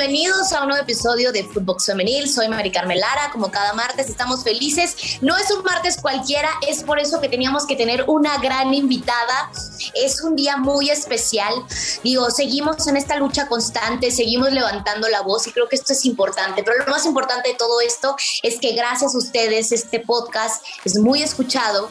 bienvenidos a un nuevo episodio de Footbox Femenil. Soy Mari Carmelara, como cada martes estamos felices. No es un martes cualquiera, es por eso que teníamos que tener una gran invitada. Es un día muy especial. Digo, seguimos en esta lucha constante, seguimos levantando la voz y creo que esto es importante. Pero lo más importante de todo esto es que gracias a ustedes este podcast es muy escuchado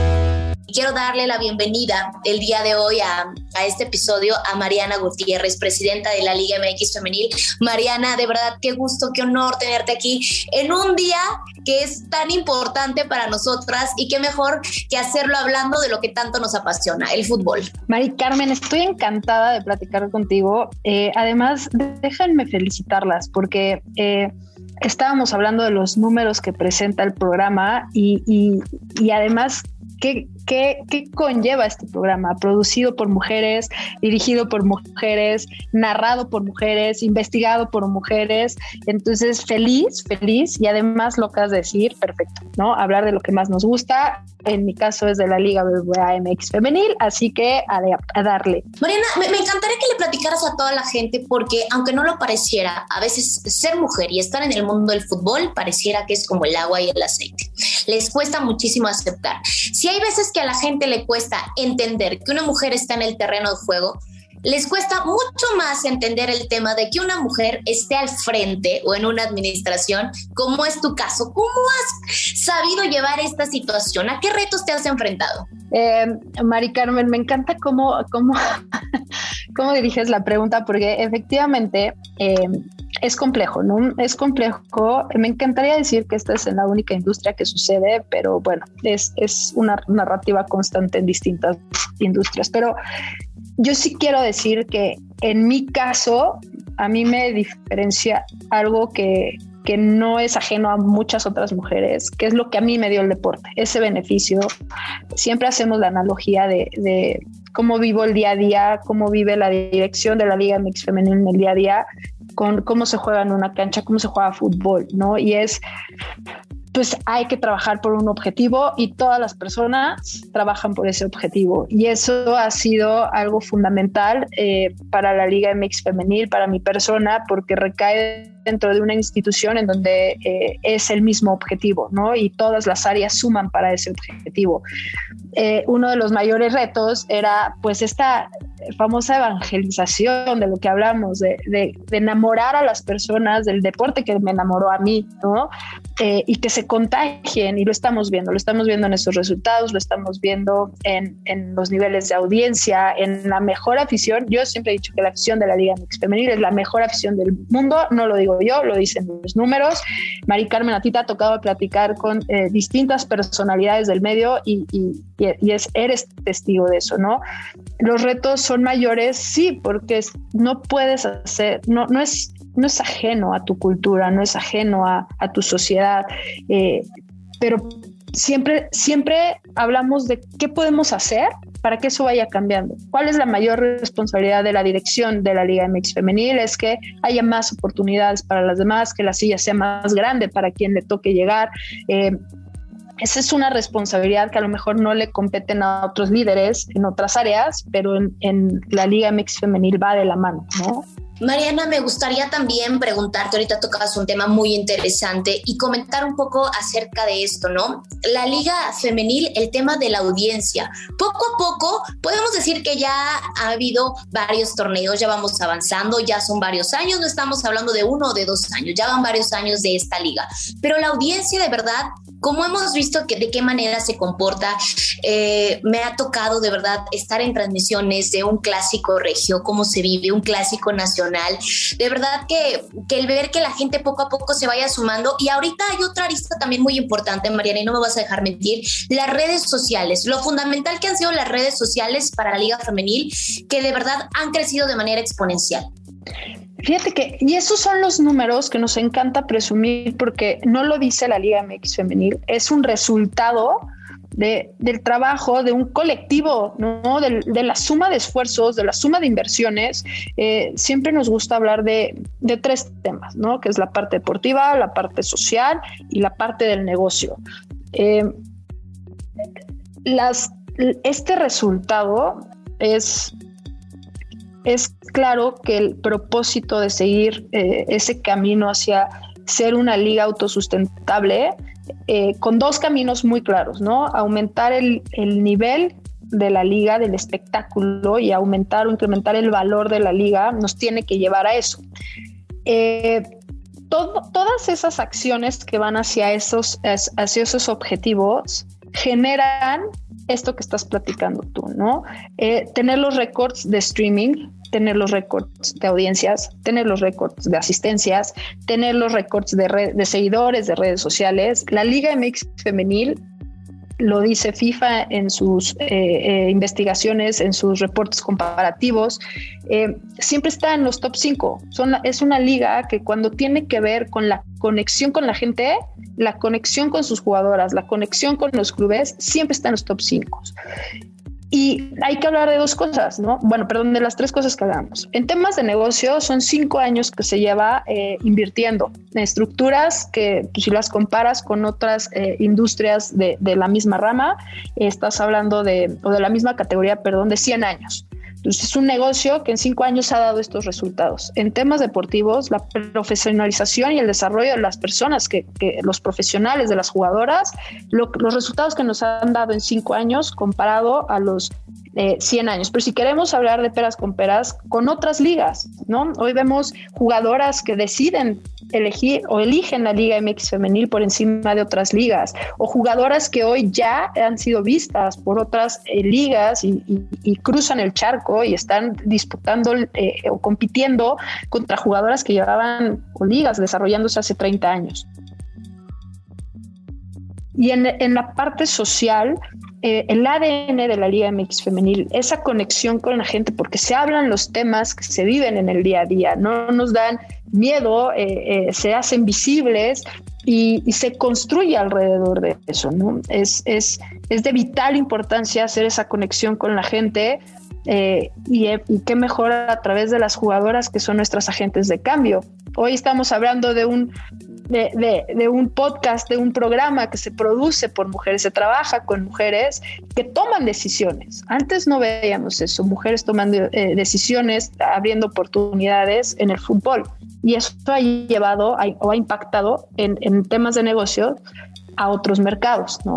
Quiero darle la bienvenida el día de hoy a, este episodio a Mariana Gutiérrez, presidenta de la Liga MX Femenil. Mariana, de verdad, qué gusto, qué honor tenerte aquí en un día que es tan importante para nosotras y qué mejor que hacerlo hablando de lo que tanto nos apasiona, el fútbol. Mari Carmen, estoy encantada de platicar contigo. Eh, además, déjenme felicitarlas porque... Eh, estábamos hablando de los números que presenta el programa y, y, y además ¿Qué, qué, qué conlleva este programa? Producido por mujeres, dirigido por mujeres, narrado por mujeres, investigado por mujeres. Entonces, feliz, feliz y además lo que has de decir, perfecto, ¿no? Hablar de lo que más nos gusta. En mi caso es de la Liga BBVA MX Femenil, así que a, de, a darle. Mariana, me, me encantaría que le platicaras a toda la gente porque, aunque no lo pareciera, a veces ser mujer y estar en el mundo del fútbol pareciera que es como el agua y el aceite. Les cuesta muchísimo aceptar. Si hay veces que a la gente le cuesta entender que una mujer está en el terreno de juego, les cuesta mucho más entender el tema de que una mujer esté al frente o en una administración, como es tu caso. ¿Cómo has sabido llevar esta situación? ¿A qué retos te has enfrentado? Eh, Mari Carmen, me encanta cómo, cómo, cómo diriges la pregunta, porque efectivamente eh, es complejo, ¿no? Es complejo. Me encantaría decir que esta es la única industria que sucede, pero bueno, es, es una narrativa constante en distintas industrias. Pero yo sí quiero decir que en mi caso, a mí me diferencia algo que, que no es ajeno a muchas otras mujeres, que es lo que a mí me dio el deporte, ese beneficio. Siempre hacemos la analogía de, de cómo vivo el día a día, cómo vive la dirección de la Liga Mix Femenil en el día a día, con cómo se juega en una cancha, cómo se juega fútbol, ¿no? Y es, pues hay que trabajar por un objetivo y todas las personas trabajan por ese objetivo. Y eso ha sido algo fundamental eh, para la Liga MX Femenil, para mi persona, porque recae dentro de una institución en donde eh, es el mismo objetivo, ¿no? Y todas las áreas suman para ese objetivo. Eh, uno de los mayores retos era pues esta famosa evangelización de lo que hablamos, de, de, de enamorar a las personas del deporte que me enamoró a mí, ¿no? Eh, y que se contagien, y lo estamos viendo, lo estamos viendo en esos resultados, lo estamos viendo en, en, los niveles de audiencia, en la mejor afición. Yo siempre he dicho que la afición de la Liga Mix Femenil es la mejor afición del mundo, no lo digo yo, lo dicen los números. Mari Carmen, a ti te ha tocado platicar con eh, distintas personalidades del medio y, y, y es, eres testigo de eso, ¿no? Los retos son mayores, sí, porque no puedes hacer, no, no, es, no es ajeno a tu cultura, no es ajeno a, a tu sociedad, eh, pero siempre, siempre hablamos de qué podemos hacer para que eso vaya cambiando. ¿Cuál es la mayor responsabilidad de la dirección de la Liga MX Femenil? Es que haya más oportunidades para las demás, que la silla sea más grande para quien le toque llegar. Eh, esa es una responsabilidad que a lo mejor no le competen a otros líderes en otras áreas, pero en, la Liga MX Femenil va de la mano, ¿no? Mariana, me gustaría también preguntarte, ahorita tocas un tema muy interesante y comentar un poco acerca de esto, ¿no? La liga femenil, el tema de la audiencia. Poco a poco podemos decir que ya ha habido varios torneos, ya vamos avanzando, ya son varios años, no estamos hablando de uno o de dos años, ya van varios años de esta liga. Pero la audiencia de verdad, como hemos visto que de qué manera se comporta, eh, me ha tocado de verdad estar en transmisiones de un clásico regio, cómo se vive, un clásico nacional de verdad que, que, el ver que la gente poco a poco se vaya sumando. Y ahorita hay otra arista también muy importante, Mariana, y no me vas a dejar mentir, las redes sociales, lo fundamental que han sido las redes sociales para la Liga Femenil, que de verdad han crecido de manera exponencial. Fíjate que, y esos son los números que nos encanta presumir porque no lo dice la Liga MX Femenil, es un resultado de, del trabajo de un colectivo, ¿no? De, de, la suma de esfuerzos, de la suma de inversiones. Eh, siempre nos gusta hablar de, de, tres temas, ¿no? Que es la parte deportiva, la parte social y la parte del negocio. Eh, las, este resultado es, es claro que el propósito de seguir eh, ese camino hacia ser una liga autosustentable eh, con dos caminos muy claros, ¿no? Aumentar el, el, nivel de la liga, del espectáculo y aumentar o incrementar el valor de la liga nos tiene que llevar a eso. Eh, todas esas acciones que van hacia esos, hacia esos objetivos generan esto que estás platicando tú, ¿no? Eh, tener los récords de streaming, tener los récords de audiencias, tener los récords de asistencias, tener los récords de, de seguidores de redes sociales. La Liga MX femenil lo dice FIFA en sus eh, eh, investigaciones, en sus reportes comparativos, eh, siempre está en los top 5. es una liga que cuando tiene que ver con la conexión con la gente, la conexión con sus jugadoras, la conexión con los clubes, siempre está en los top 5. Y hay que hablar de dos cosas, ¿no? Bueno, perdón, de las tres cosas que hablamos. En temas de negocio, son cinco años que se lleva eh, invirtiendo en estructuras que pues, si las comparas con otras eh, industrias de, de, la misma rama, estás hablando de, o de la misma categoría, perdón, de 100 años. Entonces es un negocio que en cinco años ha dado estos resultados. En temas deportivos, la profesionalización y el desarrollo de las personas, que, los profesionales de las jugadoras, los resultados que nos han dado en cinco años comparado a los 100 eh, años. Pero si queremos hablar de peras con peras, con otras ligas, ¿no? Hoy vemos jugadoras que deciden elegir o eligen la Liga MX femenil por encima de otras ligas, o jugadoras que hoy ya han sido vistas por otras eh, ligas y, cruzan el charco y están disputando eh, o compitiendo contra jugadoras que llevaban ligas desarrollándose hace 30 años. Y en, en la parte social, eh, el ADN de la Liga MX femenil, esa conexión con la gente, porque se hablan los temas que se viven en el día a día, no nos dan miedo, eh, eh, se hacen visibles y, se construye alrededor de eso, ¿no? Es, es, es de vital importancia hacer esa conexión con la gente. y, qué mejor a través de las jugadoras que son nuestras agentes de cambio. Hoy estamos hablando de un, de, un podcast, de un programa que se produce por mujeres, se trabaja con mujeres que toman decisiones. Antes no veíamos eso, mujeres tomando eh, decisiones, abriendo oportunidades en el fútbol. Y eso ha llevado o ha impactado en, temas de negocio a otros mercados, ¿no?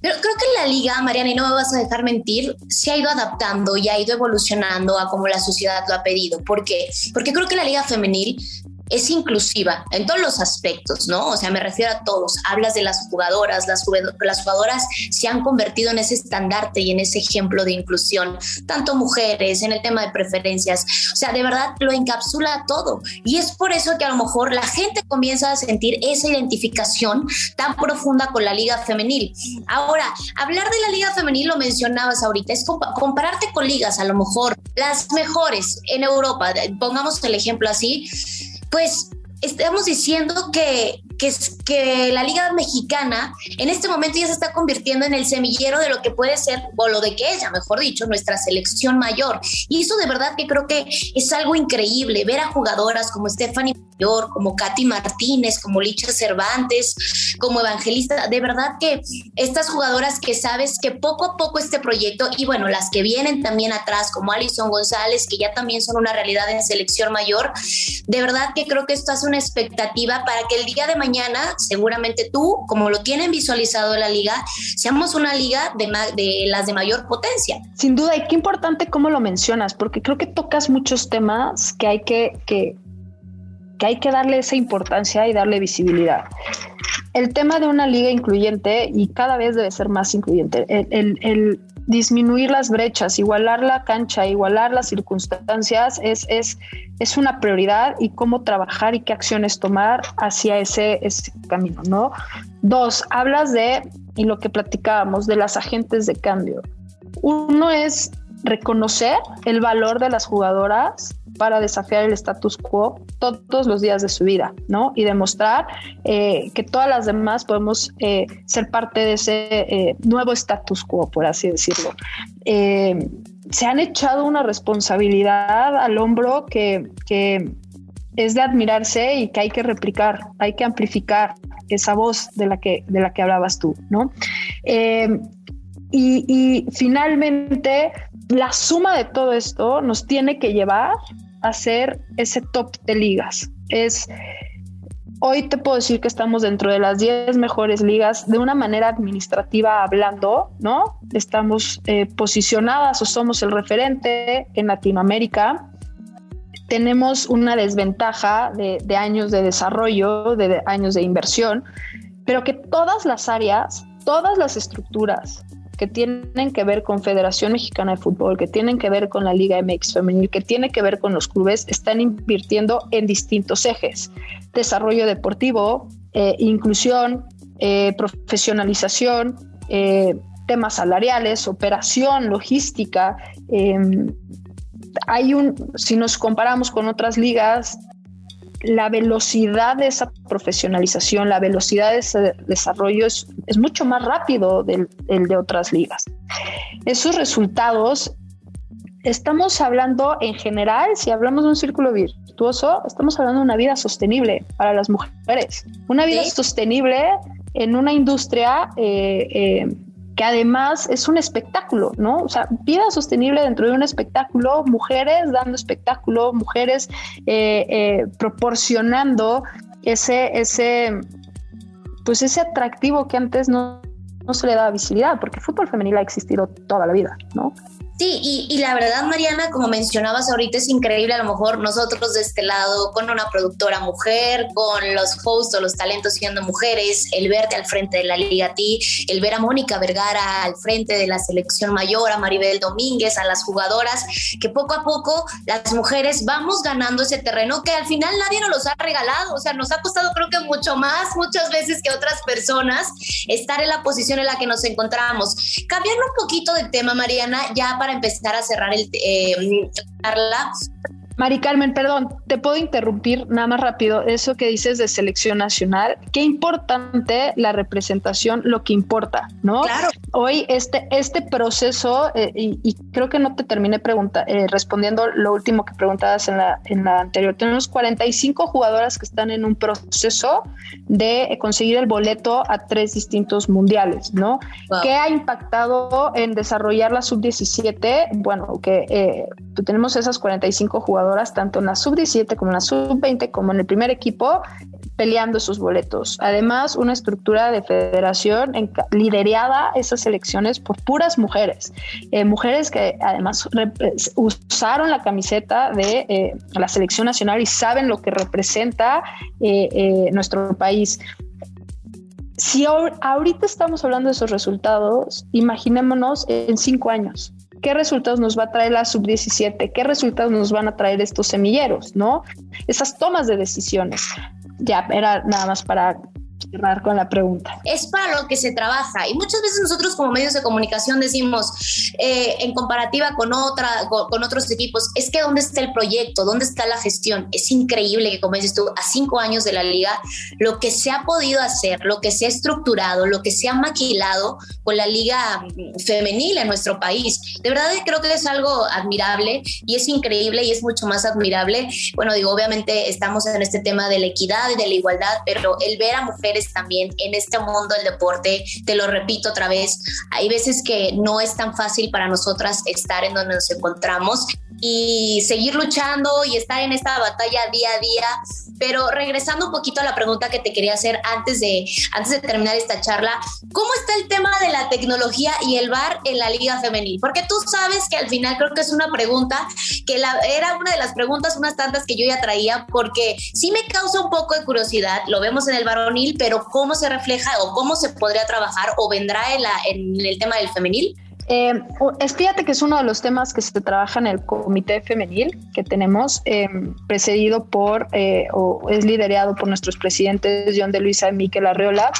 Pero creo que la liga, Mariana, y no me vas a dejar mentir, se ha ido adaptando y ha ido evolucionando a como la sociedad lo ha pedido. ¿Por qué? Porque creo que la liga femenil es inclusiva en todos los aspectos, ¿no? O sea, me refiero a todos. Hablas de las jugadoras, las, las jugadoras se han convertido en ese estandarte y en ese ejemplo de inclusión, tanto mujeres, en el tema de preferencias. O sea, de verdad lo encapsula todo. Y es por eso que a lo mejor la gente comienza a sentir esa identificación tan profunda con la liga femenil. Ahora, hablar de la liga femenil, lo mencionabas ahorita, es compararte con ligas, a lo mejor las mejores en Europa, pongamos el ejemplo así pues estamos diciendo que, que, que, la Liga Mexicana en este momento ya se está convirtiendo en el semillero de lo que puede ser, o lo de que es, ya mejor dicho, nuestra selección mayor. Y eso de verdad que creo que es algo increíble, ver a jugadoras como Stephanie Como Katy Martínez, como Licha Cervantes, como Evangelista, de verdad que estas jugadoras que sabes que poco a poco este proyecto, y bueno, las que vienen también atrás, como Alison González, que ya también son una realidad en selección mayor, de verdad que creo que esto hace una expectativa para que el día de mañana, seguramente tú, como lo tienen visualizado la liga, seamos una liga de, las de mayor potencia. Sin duda, y qué importante cómo lo mencionas, porque creo que tocas muchos temas que hay que, que hay que darle esa importancia y darle visibilidad. El tema de una liga incluyente, y cada vez debe ser más incluyente, el, el, disminuir las brechas, igualar la cancha, igualar las circunstancias, es, es, es una prioridad y cómo trabajar y qué acciones tomar hacia ese, ese camino, ¿no? Dos, hablas de, y lo que platicábamos, de las agentes de cambio. Uno es reconocer el valor de las jugadoras para desafiar el status quo todos los días de su vida, ¿no? Y demostrar eh, que todas las demás podemos eh, ser parte de ese eh, nuevo status quo, por así decirlo. se han echado una responsabilidad al hombro que, que es de admirarse y que hay que replicar, hay que amplificar esa voz de la que, de la que hablabas tú, ¿no? y, finalmente la suma de todo esto nos tiene que llevar a ser ese top de ligas. Es hoy te puedo decir que estamos dentro de las 10 mejores ligas de una manera administrativa hablando, ¿no? Estamos eh, posicionadas o somos el referente en Latinoamérica. Tenemos una desventaja de, de años de desarrollo, de años de inversión, pero que todas las áreas, todas las estructuras, que tienen que ver con Federación Mexicana de Fútbol, que tienen que ver con la Liga MX Femenil, que tiene que ver con los clubes, están invirtiendo en distintos ejes. Desarrollo deportivo, eh, inclusión, eh, profesionalización, eh, temas salariales, operación, logística. Em, hay un, si nos comparamos con otras ligas, la velocidad de esa profesionalización, la velocidad de ese desarrollo es, mucho más rápido del, de otras ligas. Esos resultados, estamos hablando en general, si hablamos de un círculo virtuoso, estamos hablando de una vida sostenible para las mujeres, una vida sostenible en una industria eh, eh, que además es un espectáculo, ¿no? O sea, vida sostenible dentro de un espectáculo, mujeres dando espectáculo, mujeres eh, eh, proporcionando ese, ese, pues ese atractivo que antes no, no se le daba visibilidad, porque el fútbol femenil ha existido toda la vida, ¿no? Sí, y, la verdad, Mariana, como mencionabas ahorita, es increíble a lo mejor nosotros de este lado, con una productora mujer, con los hosts o los talentos siendo mujeres, el verte al frente de la Liga T, el ver a Mónica Vergara al frente de la selección mayor, a Maribel Domínguez, a las jugadoras, que poco a poco las mujeres vamos ganando ese terreno que al final nadie nos los ha regalado, o sea, nos ha costado creo que mucho más, muchas veces que otras personas, estar en la posición en la que nos encontramos. Cambiando un poquito de tema, Mariana, ya para empezar a cerrar el eh, charla, Mari Carmen, perdón, te puedo interrumpir nada más rápido. Eso que dices de selección nacional, qué importante la representación, lo que importa, ¿no? Claro. Hoy este, este proceso, eh, y, creo que no te terminé pregunta, eh, respondiendo lo último que preguntabas en la, en la anterior. Tenemos 45 jugadoras que están en un proceso de conseguir el boleto a tres distintos mundiales, ¿no? ¿Qué ha impactado en desarrollar la sub-17? Bueno, que eh, tenemos esas 45 jugadoras tanto en la sub-17 como en la sub-20, como en el primer equipo, peleando esos boletos. Además, una estructura de federación liderada esas elecciones por puras mujeres, eh, mujeres que además usaron la camiseta de eh, la selección nacional y saben lo que representa eh, nuestro país. Si ahorita estamos hablando de esos resultados, imaginémonos en cinco años qué resultados nos va a traer la sub-17, qué resultados nos van a traer estos semilleros, ¿no? Esas tomas de decisiones. Ya, era nada más para cerrar con la pregunta. Es para lo que se trabaja y muchas veces nosotros como medios de comunicación decimos eh, en comparativa con otra con, otros equipos es que dónde está el proyecto, dónde está la gestión. Es increíble que como dices tú a cinco años de la liga lo que se ha podido hacer, lo que se ha estructurado, lo que se ha maquilado con la liga femenil en nuestro país. De verdad creo que es algo admirable y es increíble y es mucho más admirable. Bueno digo obviamente estamos en este tema de la equidad y de la igualdad, pero el ver a mujeres también en este mundo del deporte, te lo repito otra vez, hay veces que no es tan fácil para nosotras estar en donde nos encontramos y seguir luchando y estar en esta batalla día a día. Pero regresando un poquito a la pregunta que te quería hacer antes de, antes de terminar esta charla, ¿cómo está el tema de la tecnología y el bar en la liga femenil? Porque tú sabes que al final creo que es una pregunta que era una de las preguntas, unas tantas que yo ya traía, porque sí me causa un poco de curiosidad, lo vemos en el varonil, pero ¿cómo se refleja o cómo se podría trabajar o vendrá en el tema del femenil? Eh, fíjate que es uno de los temas que se trabaja en el comité femenil que tenemos, eh, precedido por eh, o es liderado por nuestros presidentes John de Luisa y Miquel Arreola.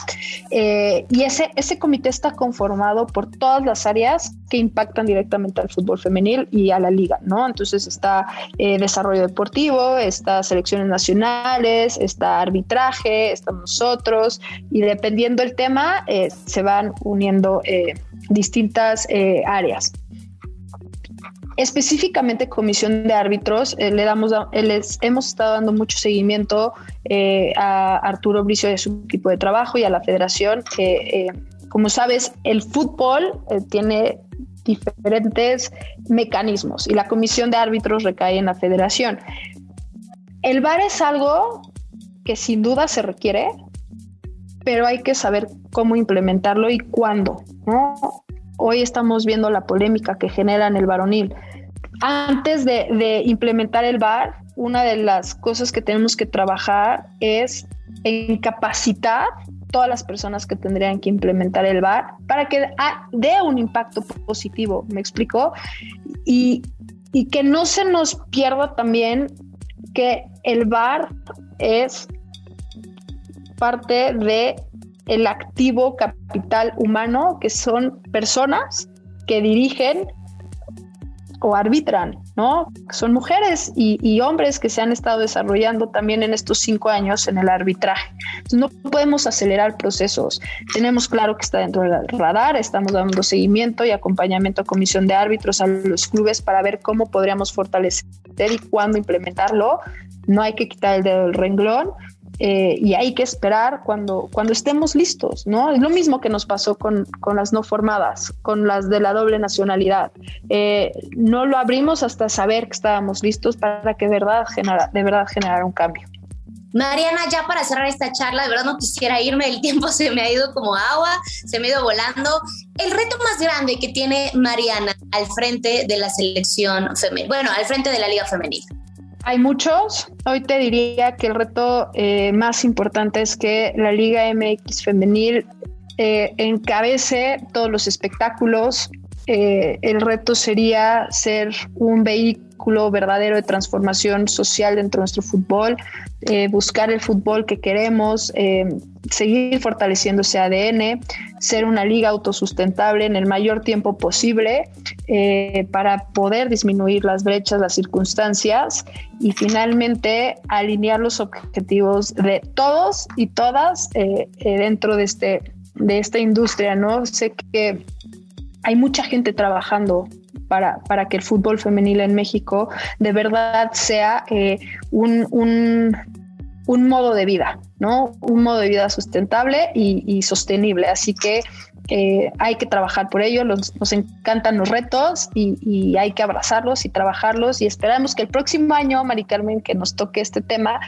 Eh, y ese, ese comité está conformado por todas las áreas que impactan directamente al fútbol femenil y a la liga, ¿no? Entonces está desarrollo deportivo, está selecciones nacionales, está arbitraje, estamos nosotros, y dependiendo del tema, se van uniendo distintas eh, áreas. Específicamente comisión de árbitros, eh, le damos, eh, les hemos estado dando mucho seguimiento a Arturo Bricio y a su equipo de trabajo y a la federación como sabes, el fútbol tiene diferentes mecanismos y la comisión de árbitros recae en la federación. El VAR es algo que sin duda se requiere, pero hay que saber cómo implementarlo y cuándo. Hoy estamos viendo la polémica que genera en el varonil. Antes de, de implementar el VAR, una de las cosas que tenemos que trabajar es en capacitar todas las personas que tendrían que implementar el VAR para que dé un impacto positivo, ¿me explico? Y, y que no se nos pierda también que el VAR es parte de el activo capital humano, que son personas que dirigen o arbitran, ¿no? Son mujeres y, hombres que se han estado desarrollando también en estos cinco años en el arbitraje. no podemos acelerar procesos. Tenemos claro que está dentro del radar, estamos dando seguimiento y acompañamiento a comisión de árbitros a los clubes para ver cómo podríamos fortalecer y cuándo implementarlo. No hay que quitar el dedo del renglón eh, y hay que esperar cuando, cuando estemos listos, ¿no? Es lo mismo que nos pasó con, con las no formadas, con las de la doble nacionalidad. Eh, no lo abrimos hasta saber que estábamos listos para que verdad genera, de verdad generara un cambio. Mariana, ya para cerrar esta charla, de verdad no quisiera irme, el tiempo se me ha ido como agua, se me ha ido volando. El reto más grande que tiene Mariana al frente de la selección femenil, bueno, al frente de la Liga Femenil. Hay muchos. Hoy te diría que el reto eh, más importante es que la Liga MX femenil eh, encabece todos los espectáculos. Eh, el reto sería ser un vehículo verdadero de transformación social dentro de nuestro fútbol, buscar el fútbol que queremos, seguir fortaleciendo ese ADN, ser una liga autosustentable en el mayor tiempo posible eh, para poder disminuir las brechas, las circunstancias y finalmente alinear los objetivos de todos y todas eh, eh, dentro de, este, de esta industria. ¿no? Sé que hay mucha gente trabajando para, para, que el fútbol femenil en México de verdad sea un, un, un modo de vida, ¿no? Un modo de vida sustentable y, sostenible. Así que eh, hay que trabajar por ello, nos, encantan los retos y, hay que abrazarlos y trabajarlos y esperamos que el próximo año, Mari Carmen, que nos toque este tema,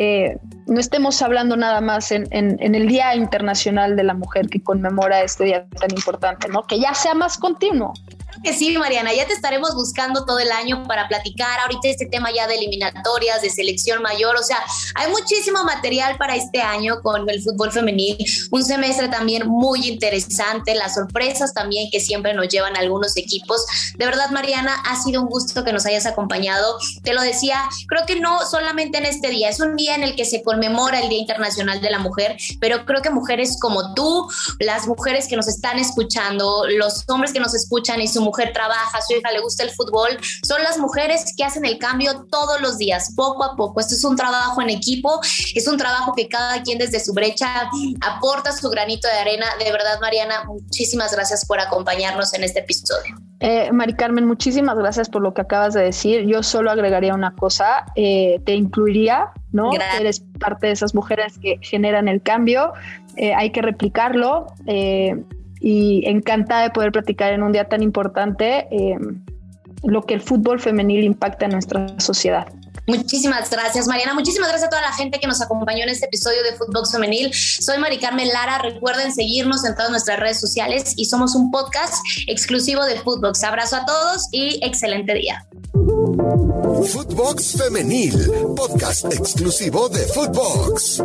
eh, no estemos hablando nada más en, el Día Internacional de la Mujer que conmemora este día tan importante. Que ya sea más continuo, que sí, Mariana, ya te estaremos buscando todo el año para platicar ahorita este tema ya de eliminatorias, de selección mayor, o sea, hay muchísimo material para este año con el fútbol femenil, un semestre también muy interesante, las sorpresas también que siempre nos llevan algunos equipos. De verdad, Mariana, ha sido un gusto que nos hayas acompañado. Te lo decía, creo que no solamente en este día, es un día en el que se conmemora el Día Internacional de la Mujer, pero creo que mujeres como tú, las mujeres que nos están escuchando, los hombres que nos escuchan y su mujer trabaja, su hija le gusta el fútbol, son las mujeres que hacen el cambio todos los días, poco a poco. Esto es un trabajo en equipo, es un trabajo que cada quien desde su brecha aporta su granito de arena. De verdad, Mariana, muchísimas gracias por acompañarnos en este episodio. Eh, Mari Carmen, muchísimas gracias por lo que acabas de decir. Yo solo agregaría una cosa, eh, te incluiría, ¿no? Eres parte de esas mujeres que generan el cambio, eh, hay que replicarlo. Eh, y encantada de poder platicar en un día tan importante eh, lo que el fútbol femenil impacta en nuestra sociedad. Muchísimas gracias, Mariana. Muchísimas gracias a toda la gente que nos acompañó en este episodio de Fútbol Femenil. Soy Mari Carmen Lara. Recuerden seguirnos en todas nuestras redes sociales y somos un podcast exclusivo de Footbox. Abrazo a todos y excelente día. Footbox Femenil, podcast exclusivo de Footbox.